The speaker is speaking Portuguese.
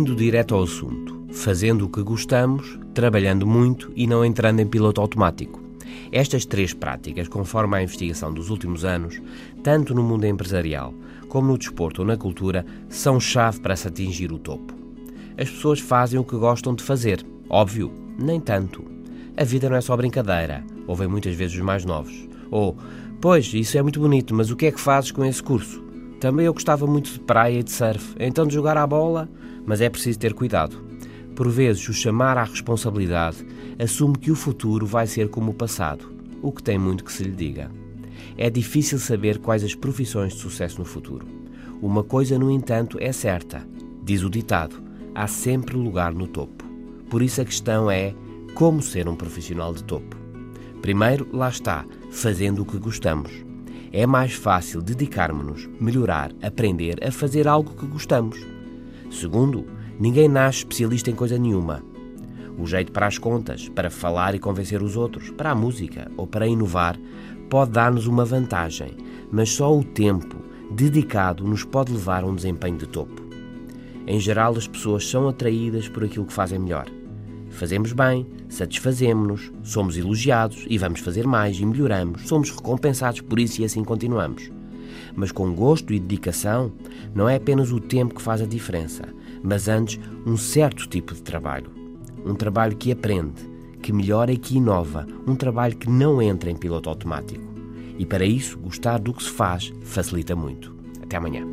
direto ao assunto, fazendo o que gostamos, trabalhando muito e não entrando em piloto automático. Estas três práticas, conforme a investigação dos últimos anos, tanto no mundo empresarial como no desporto ou na cultura, são chave para se atingir o topo. As pessoas fazem o que gostam de fazer. Óbvio, nem tanto. A vida não é só brincadeira, ouvem muitas vezes os mais novos. Ou, pois, isso é muito bonito, mas o que é que fazes com esse curso? Também eu gostava muito de praia e de surf, então de jogar à bola, mas é preciso ter cuidado. Por vezes, o chamar à responsabilidade assume que o futuro vai ser como o passado, o que tem muito que se lhe diga. É difícil saber quais as profissões de sucesso no futuro. Uma coisa, no entanto, é certa: diz o ditado, há sempre lugar no topo. Por isso a questão é como ser um profissional de topo. Primeiro, lá está, fazendo o que gostamos. É mais fácil dedicarmos-nos, melhorar, aprender a fazer algo que gostamos. Segundo, ninguém nasce especialista em coisa nenhuma. O jeito para as contas, para falar e convencer os outros, para a música ou para inovar, pode dar-nos uma vantagem, mas só o tempo dedicado nos pode levar a um desempenho de topo. Em geral, as pessoas são atraídas por aquilo que fazem melhor. Fazemos bem, satisfazemos-nos, somos elogiados e vamos fazer mais e melhoramos, somos recompensados por isso e assim continuamos. Mas com gosto e dedicação, não é apenas o tempo que faz a diferença, mas antes um certo tipo de trabalho. Um trabalho que aprende, que melhora e que inova, um trabalho que não entra em piloto automático. E para isso, gostar do que se faz facilita muito. Até amanhã.